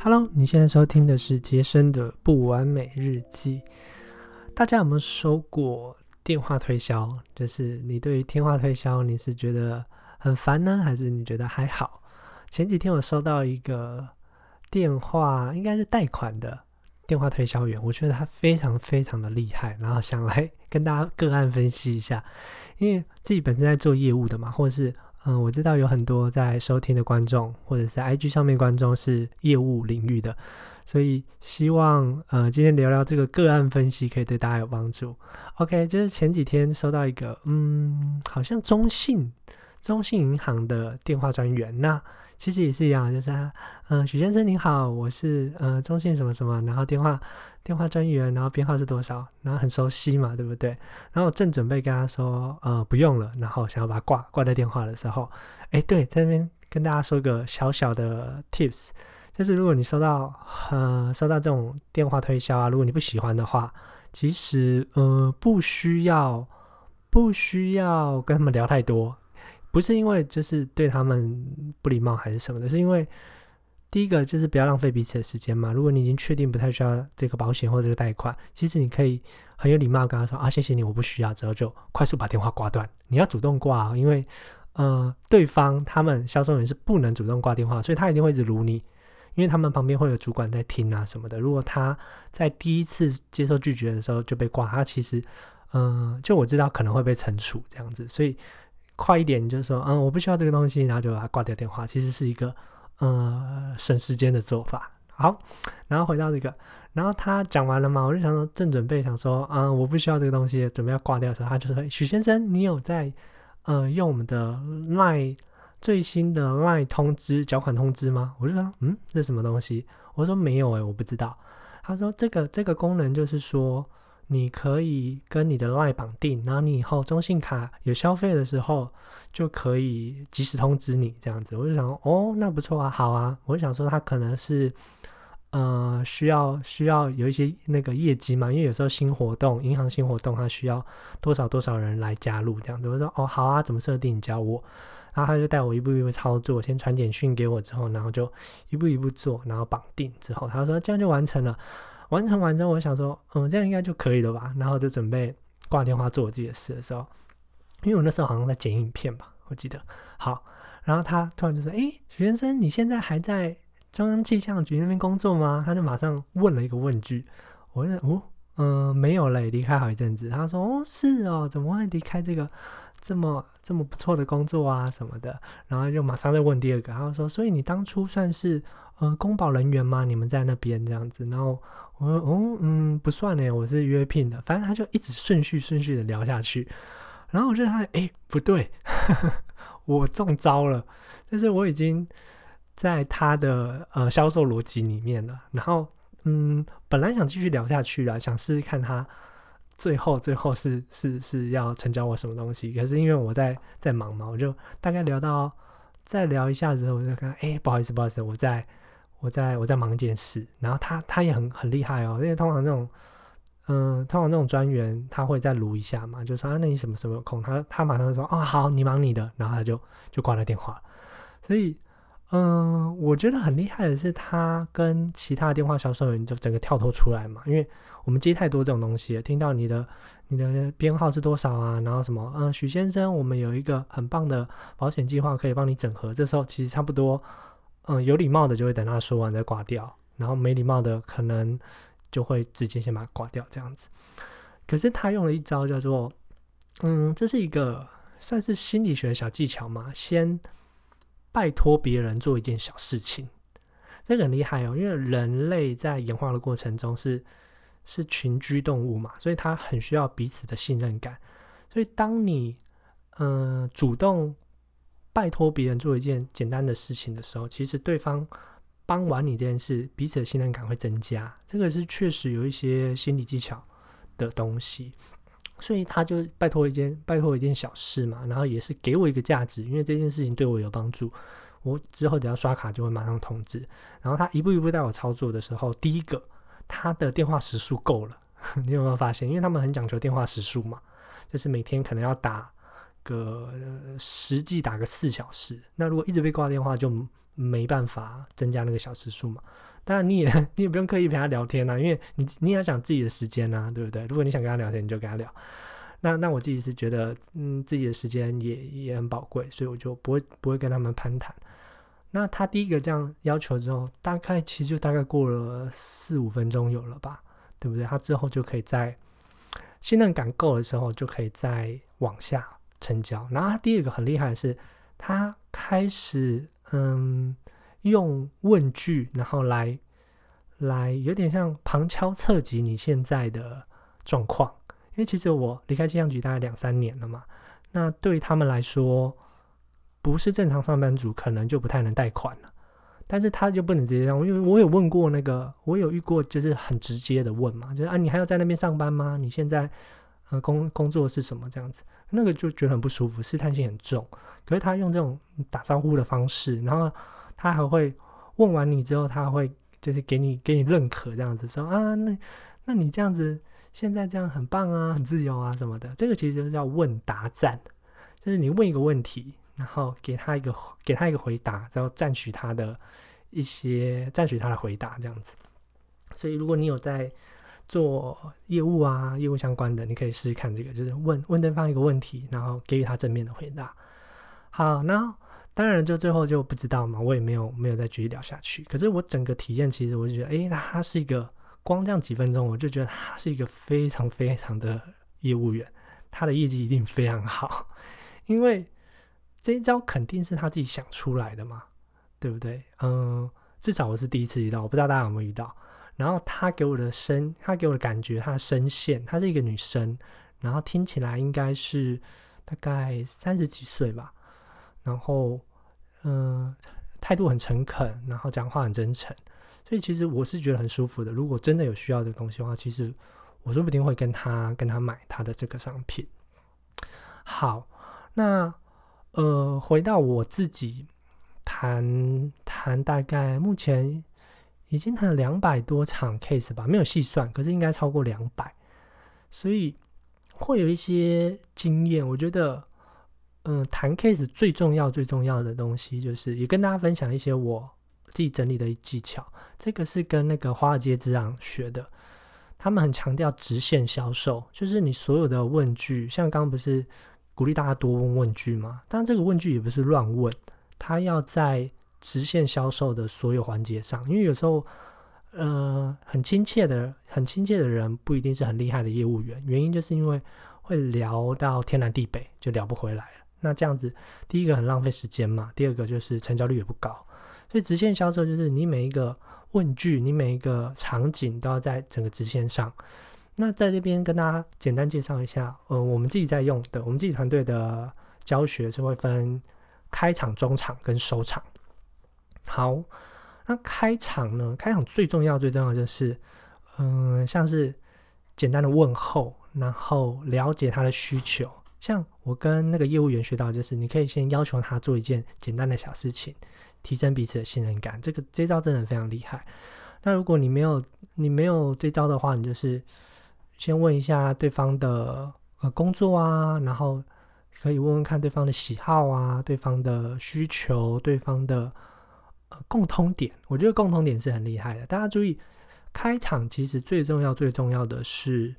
Hello，你现在收听的是杰森的不完美日记。大家有没有收过电话推销？就是你对于电话推销，你是觉得很烦呢，还是你觉得还好？前几天我收到一个电话，应该是贷款的电话推销员，我觉得他非常非常的厉害，然后想来跟大家个案分析一下，因为自己本身在做业务的嘛，或者是。嗯，我知道有很多在收听的观众，或者是 IG 上面观众是业务领域的，所以希望呃今天聊聊这个个案分析可以对大家有帮助。OK，就是前几天收到一个嗯，好像中信中信银行的电话专员，那其实也是一样，就是嗯许先生您好，我是呃中信什么什么，然后电话。电话专员，然后编号是多少？然后很熟悉嘛，对不对？然后我正准备跟他说，呃，不用了，然后想要把它挂挂掉电话的时候，哎，对，在那边跟大家说个小小的 tips，就是如果你收到呃收到这种电话推销啊，如果你不喜欢的话，其实呃不需要不需要跟他们聊太多，不是因为就是对他们不礼貌还是什么的，是因为。第一个就是不要浪费彼此的时间嘛。如果你已经确定不太需要这个保险或这个贷款，其实你可以很有礼貌跟他说啊，谢谢你，我不需要，之后就快速把电话挂断。你要主动挂，因为呃，对方他们销售员是不能主动挂电话，所以他一定会一直撸你，因为他们旁边会有主管在听啊什么的。如果他在第一次接受拒绝的时候就被挂，他其实嗯，就我知道可能会被惩处这样子，所以快一点就是说嗯，我不需要这个东西，然后就把它挂掉电话，其实是一个。呃，省时间的做法。好，然后回到这个，然后他讲完了嘛，我就想说，正准备想说，嗯，我不需要这个东西，准备要挂掉的时候，他就说：“许先生，你有在呃用我们的 Line 最新的 Line 通知缴款通知吗？”我就说：“嗯，这什么东西？”我说：“没有诶，我不知道。”他说：“这个这个功能就是说。”你可以跟你的 LINE 绑定，然后你以后中信卡有消费的时候，就可以及时通知你这样子。我就想，哦，那不错啊，好啊。我就想说，他可能是，呃，需要需要有一些那个业绩嘛，因为有时候新活动，银行新活动，它需要多少多少人来加入这样子。我说，哦，好啊，怎么设定？你教我。然后他就带我一步一步操作，先传简讯给我之后，然后就一步一步做，然后绑定之后，他说这样就完成了。完成完之后，我想说，嗯，这样应该就可以了吧？然后就准备挂电话做我自己的事的时候，因为我那时候好像在剪影片吧，我记得。好，然后他突然就说：“哎，许先生，你现在还在中央气象局那边工作吗？”他就马上问了一个问句。我说：“哦，嗯，没有嘞，离开好一阵子。”他说：“哦，是哦，怎么会离开这个这么这么不错的工作啊什么的？”然后就马上再问第二个，他说：“所以你当初算是呃公保人员吗？你们在那边这样子？”然后。我说哦嗯不算呢，我是约聘的。反正他就一直顺序顺序的聊下去，然后我就发现哎不对，我中招了。但是我已经在他的呃销售逻辑里面了。然后嗯本来想继续聊下去了，想试试看他最后最后是是是要成交我什么东西。可是因为我在在忙嘛，我就大概聊到再聊一下之后，我就看哎不好意思不好意思，我在。我在我在忙一件事，然后他他也很很厉害哦，因为通常那种，嗯，通常那种专员他会再撸一下嘛，就说啊，那你什么时候有空？他他马上说啊，好，你忙你的，然后他就就挂了电话。所以，嗯，我觉得很厉害的是他跟其他电话销售员就整个跳脱出来嘛，因为我们接太多这种东西，听到你的你的编号是多少啊，然后什么，嗯，许先生，我们有一个很棒的保险计划可以帮你整合，这时候其实差不多。嗯，有礼貌的就会等他说完再挂掉，然后没礼貌的可能就会直接先把它挂掉这样子。可是他用了一招叫做，嗯，这是一个算是心理学的小技巧嘛，先拜托别人做一件小事情，这个很厉害哦，因为人类在演化的过程中是是群居动物嘛，所以他很需要彼此的信任感，所以当你嗯主动。拜托别人做一件简单的事情的时候，其实对方帮完你这件事，彼此的信任感会增加。这个是确实有一些心理技巧的东西，所以他就拜托一件拜托一件小事嘛，然后也是给我一个价值，因为这件事情对我有帮助，我之后只要刷卡就会马上通知。然后他一步一步带我操作的时候，第一个他的电话时数够了，你有没有发现？因为他们很讲究电话时数嘛，就是每天可能要打。个实际打个四小时，那如果一直被挂电话，就没办法增加那个小时数嘛。当然你也 你也不用刻意陪他聊天啊，因为你你也要讲自己的时间啊，对不对？如果你想跟他聊天，你就跟他聊。那那我自己是觉得，嗯，自己的时间也也很宝贵，所以我就不会不会跟他们攀谈。那他第一个这样要求之后，大概其实就大概过了四五分钟有了吧，对不对？他之后就可以在信任感够的时候，就可以再往下成交。然后第二个很厉害的是，他开始嗯用问句，然后来来有点像旁敲侧击你现在的状况。因为其实我离开气象局大概两三年了嘛，那对于他们来说，不是正常上班族，可能就不太能贷款了。但是他就不能直接让，因为我有问过那个，我有遇过，就是很直接的问嘛，就是啊，你还要在那边上班吗？你现在呃工工作是什么这样子？那个就觉得很不舒服，试探性很重。可是他用这种打招呼的方式，然后他还会问完你之后，他会就是给你给你认可这样子说啊，那那你这样子。现在这样很棒啊，很自由啊什么的，这个其实就是叫问答战，就是你问一个问题，然后给他一个给他一个回答，然后赞许他的一些赞许他的回答这样子。所以如果你有在做业务啊，业务相关的，你可以试试看这个，就是问问对方一个问题，然后给予他正面的回答。好，那当然就最后就不知道嘛，我也没有没有再继续聊下去。可是我整个体验其实我就觉得，哎，他是一个。光这样几分钟，我就觉得他是一个非常非常的业务员，他的业绩一定非常好，因为这一招肯定是他自己想出来的嘛，对不对？嗯，至少我是第一次遇到，我不知道大家有没有遇到。然后他给我的声，他给我的感觉，他的声线，她是一个女生，然后听起来应该是大概三十几岁吧，然后嗯，态度很诚恳，然后讲话很真诚。所以其实我是觉得很舒服的。如果真的有需要这个东西的话，其实我说不定会跟他跟他买他的这个商品。好，那呃，回到我自己谈谈，大概目前已经谈了两百多场 case 吧，没有细算，可是应该超过两百，所以会有一些经验。我觉得，嗯，谈 case 最重要最重要的东西，就是也跟大家分享一些我。自己整理的技巧，这个是跟那个华尔街之狼学的。他们很强调直线销售，就是你所有的问句，像刚刚不是鼓励大家多问问句吗？但这个问句也不是乱问，他要在直线销售的所有环节上。因为有时候，呃，很亲切的、很亲切的人不一定是很厉害的业务员，原因就是因为会聊到天南地北，就聊不回来了。那这样子，第一个很浪费时间嘛，第二个就是成交率也不高。所以直线销售就是你每一个问句，你每一个场景都要在整个直线上。那在这边跟大家简单介绍一下，呃，我们自己在用的，我们自己团队的教学是会分开场、中场跟收场。好，那开场呢？开场最重要、最重要就是，嗯，像是简单的问候，然后了解他的需求。像我跟那个业务员学到，就是你可以先要求他做一件简单的小事情。提升彼此的信任感，这个这招真的非常厉害。那如果你没有你没有这招的话，你就是先问一下对方的呃工作啊，然后可以问问看对方的喜好啊，对方的需求，对方的呃共通点。我觉得共通点是很厉害的。大家注意，开场其实最重要最重要的是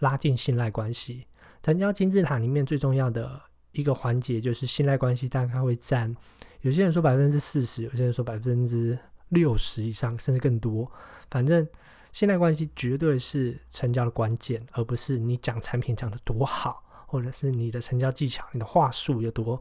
拉近信赖关系。成交金字塔里面最重要的一个环节就是信赖关系，大概会占。有些人说百分之四十，有些人说百分之六十以上，甚至更多。反正信赖关系绝对是成交的关键，而不是你讲产品讲的多好，或者是你的成交技巧、你的话术有多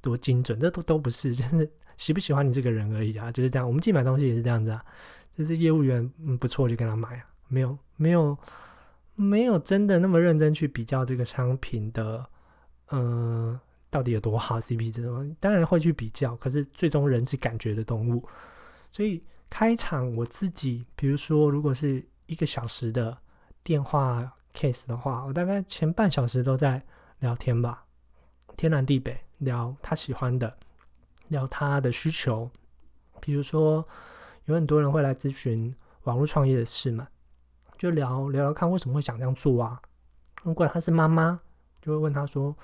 多精准，这都都不是，就是喜不喜欢你这个人而已啊，就是这样。我们进买东西也是这样子啊，就是业务员嗯不错就跟他买啊，没有没有没有真的那么认真去比较这个商品的，嗯。到底有多好？CP 值当然会去比较，可是最终人是感觉的动物，所以开场我自己，比如说如果是一个小时的电话 case 的话，我大概前半小时都在聊天吧，天南地北聊他喜欢的，聊他的需求，比如说有很多人会来咨询网络创业的事嘛，就聊聊聊看为什么会想这样做啊？如果他是妈妈，就会问他说。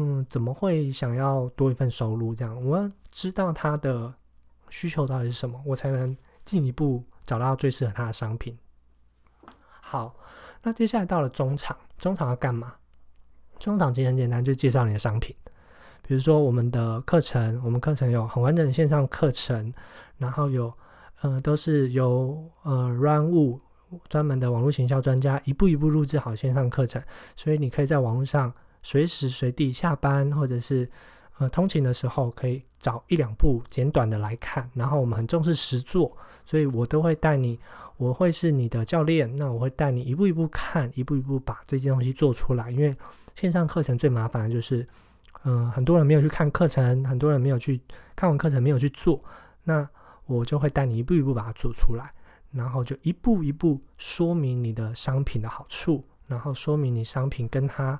嗯，怎么会想要多一份收入？这样，我要知道他的需求到底是什么，我才能进一步找到最适合他的商品。好，那接下来到了中场，中场要干嘛？中场其实很简单，就介绍你的商品。比如说我们的课程，我们课程有很完整的线上课程，然后有，呃，都是由呃 Run Wu 专门的网络行销专家一步一步录制好线上课程，所以你可以在网络上随时随地下班或者是呃通勤的时候，可以找一两部简短的来看。然后我们很重视实做，所以我都会带你，我会是你的教练，那我会带你一步一步看，一步一步把这件东西做出来。因为线上课程最麻烦的就是。嗯，很多人没有去看课程，很多人没有去看完课程没有去做，那我就会带你一步一步把它做出来，然后就一步一步说明你的商品的好处，然后说明你商品跟他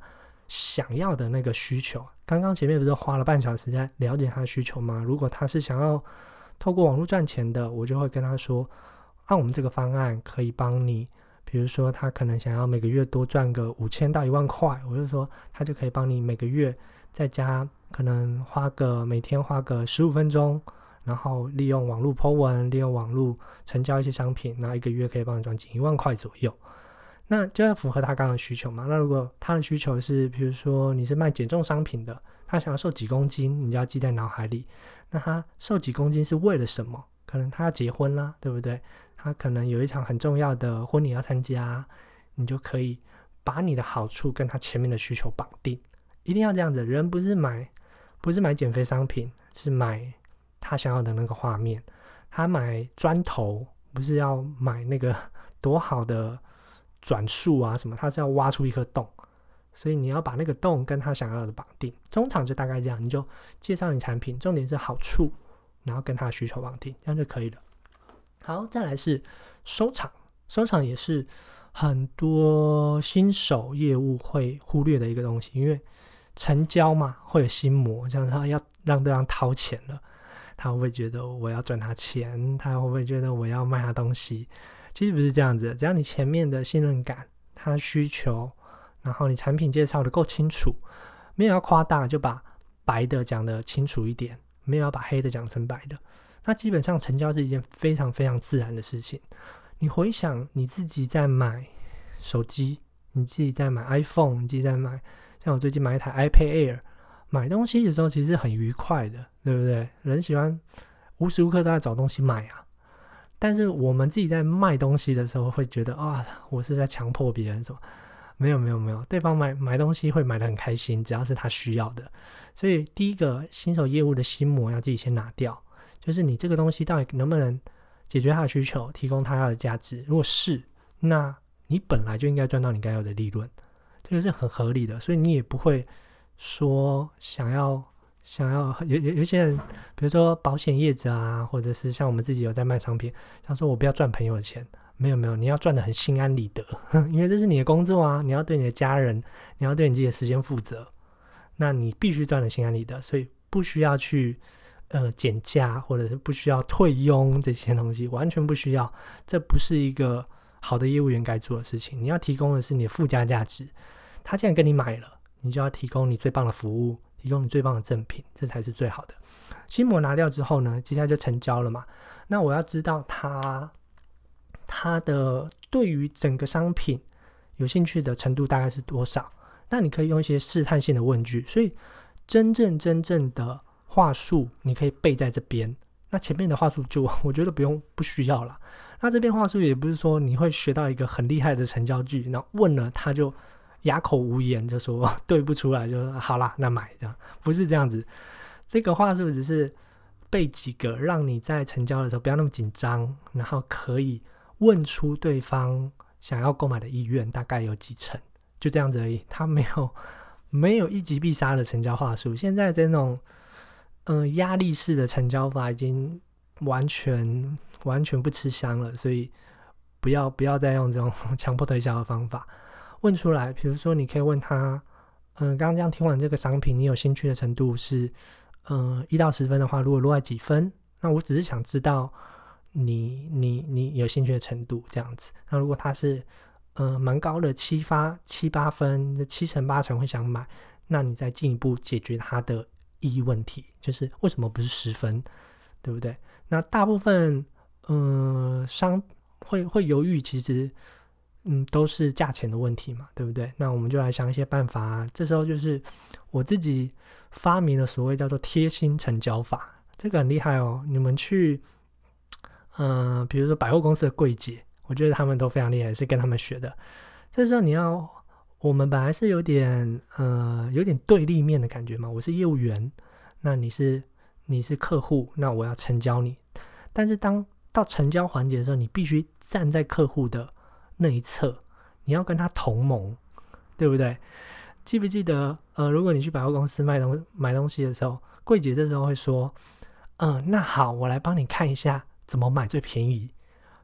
想要的那个需求。刚刚前面不是花了半小时在了解他的需求吗？如果他是想要透过网络赚钱的，我就会跟他说，按我们这个方案可以帮你，比如说他可能想要每个月多赚个五千到一万块，我就说他就可以帮你每个月。在家可能花个每天花个十五分钟，然后利用网络 Po 文，利用网络成交一些商品，那一个月可以帮你赚近一万块左右。那就要符合他刚刚的需求嘛？那如果他的需求是，比如说你是卖减重商品的，他想要瘦几公斤，你就要记在脑海里。那他瘦几公斤是为了什么？可能他要结婚啦，对不对？他可能有一场很重要的婚礼要参加，你就可以把你的好处跟他前面的需求绑定。一定要这样子，人不是买，不是买减肥商品，是买他想要的那个画面。他买砖头，不是要买那个 多好的转速啊什么，他是要挖出一颗洞。所以你要把那个洞跟他想要的绑定。中场就大概这样，你就介绍你产品，重点是好处，然后跟他需求绑定，这样就可以了。好，再来是收场，收场也是很多新手业务会忽略的一个东西，因为。成交嘛，会有心魔，像他要让对方掏钱了，他会不会觉得我要赚他钱？他会不会觉得我要卖他东西？其实不是这样子，只要你前面的信任感、他需求，然后你产品介绍的够清楚，没有要夸大，就把白的讲的清楚一点，没有要把黑的讲成白的，那基本上成交是一件非常非常自然的事情。你回想你自己在买手机，你自己在买 iPhone，你自己在买。像我最近买一台 iPad Air，买东西的时候其实很愉快的，对不对？人喜欢无时无刻都在找东西买啊。但是我们自己在卖东西的时候，会觉得啊，我是在强迫别人什么？没有没有没有，对方买买东西会买的很开心，只要是他需要的。所以第一个新手业务的心魔要自己先拿掉，就是你这个东西到底能不能解决他的需求，提供他要的价值？如果是，那你本来就应该赚到你该有的利润。这个是很合理的，所以你也不会说想要想要有有有些人，比如说保险业者啊，或者是像我们自己有在卖商品，想说我不要赚朋友的钱，没有没有，你要赚的很心安理得，因为这是你的工作啊，你要对你的家人，你要对你自己的时间负责，那你必须赚的心安理得，所以不需要去呃减价，或者是不需要退佣这些东西，完全不需要，这不是一个好的业务员该做的事情，你要提供的是你的附加价值。他既然跟你买了，你就要提供你最棒的服务，提供你最棒的赠品，这才是最好的。心魔拿掉之后呢，接下来就成交了嘛。那我要知道他他的对于整个商品有兴趣的程度大概是多少？那你可以用一些试探性的问句，所以真正真正的话术你可以背在这边。那前面的话术就 我觉得不用不需要了。那这边话术也不是说你会学到一个很厉害的成交句，那问了他就。哑口无言，就说 对不出来，就好啦，那买这样不是这样子。这个话术只是背几个，让你在成交的时候不要那么紧张，然后可以问出对方想要购买的意愿大概有几成，就这样子而已。他没有没有一击必杀的成交话术。现在这种嗯压力式的成交法已经完全完全不吃香了，所以不要不要再用这种 强迫推销的方法。问出来，比如说，你可以问他，嗯，刚刚这样听完这个商品，你有兴趣的程度是，嗯，一到十分的话，如果落在几分？那我只是想知道你你你有兴趣的程度这样子。那如果他是，嗯，蛮高的七发七八分，七成八成会想买，那你再进一步解决他的意义问题，就是为什么不是十分？对不对？那大部分嗯商会会犹豫，其实嗯都是价钱的问题嘛，对不对？那我们就来想一些办法。这时候就是我自己发明了所谓叫做贴心成交法，这个很厉害哦。你们去嗯，比如说百货公司的柜姐，我觉得他们都非常厉害，是跟他们学的。这时候你要，我们本来是有点呃有点对立面的感觉嘛，我是业务员，那你是你是客户，那我要成交你。但是当到成交环节的时候，你必须站在客户的那一侧，你要跟他同盟，对不对？记不记得？呃，如果你去百货公司卖东买东西的时候，柜姐这时候会说：“嗯，那好，我来帮你看一下怎么买最便宜。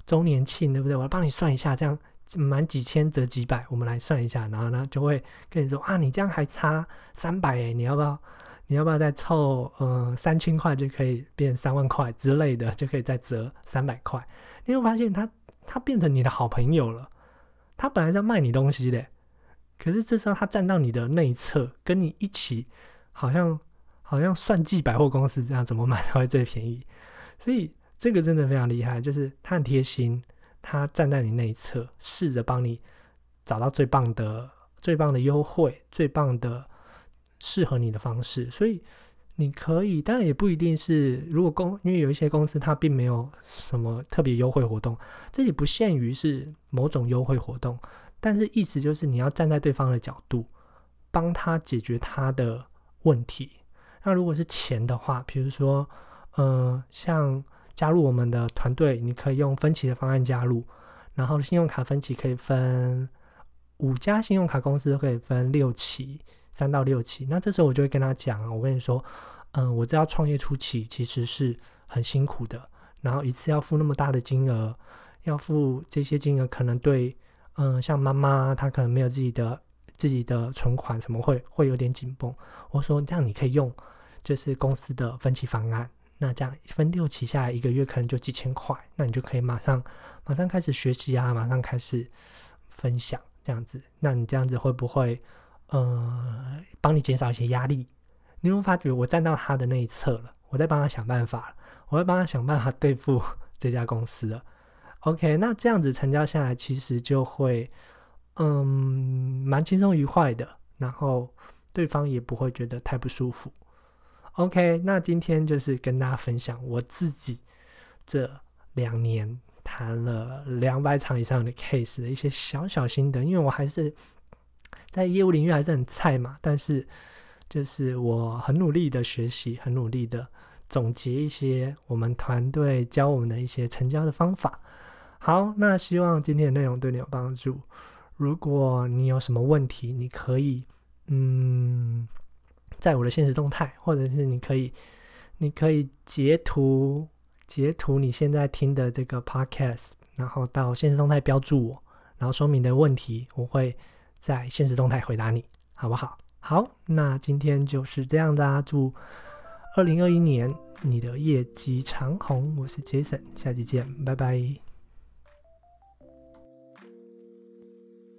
周年庆，对不对？我来帮你算一下，这样满几千得几百，我们来算一下。然后呢，就会跟你说啊，你这样还差三百哎，你要不要？”你要不要再凑呃三千块就可以变三万块之类的，就可以再折三百块？你会发现他他变成你的好朋友了。他本来在卖你东西的，可是这时候他站到你的内侧，跟你一起，好像好像算计百货公司这样，怎么买才会最便宜？所以这个真的非常厉害，就是他很贴心，他站在你那一侧，试着帮你找到最棒的最棒的优惠，最棒的。适合你的方式，所以你可以，当然也不一定是。如果公，因为有一些公司它并没有什么特别优惠活动，这里不限于是某种优惠活动，但是意思就是你要站在对方的角度，帮他解决他的问题。那如果是钱的话，比如说，呃，像加入我们的团队，你可以用分期的方案加入，然后信用卡分期可以分五家信用卡公司都可以分六期。三到六期，那这时候我就会跟他讲啊，我跟你说，嗯，我知道创业初期其实是很辛苦的，然后一次要付那么大的金额，要付这些金额，可能对，嗯，像妈妈她可能没有自己的自己的存款，什么会会有点紧绷。我说这样你可以用，就是公司的分期方案，那这样分六期下来，一个月可能就几千块，那你就可以马上马上开始学习啊，马上开始分享这样子，那你这样子会不会？呃，帮你减少一些压力，你会发觉我站到他的那一侧了，我在帮他想办法了，我会帮他想办法对付 这家公司了。OK，那这样子成交下来，其实就会嗯蛮轻松愉快的，然后对方也不会觉得太不舒服。OK，那今天就是跟大家分享我自己这两年谈了两百场以上的 case 的一些小小心得，因为我还是。在业务领域还是很菜嘛，但是就是我很努力的学习，很努力的总结一些我们团队教我们的一些成交的方法。好，那希望今天的内容对你有帮助。如果你有什么问题，你可以嗯，在我的现实动态，或者是你可以你可以截图截图你现在听的这个 podcast，然后到现实动态标注我，然后说明的问题，我会。在现实动态回答你，好不好？好，那今天就是这样的，祝二零二一年你的业绩长虹。我是 Jason，下期见，拜拜。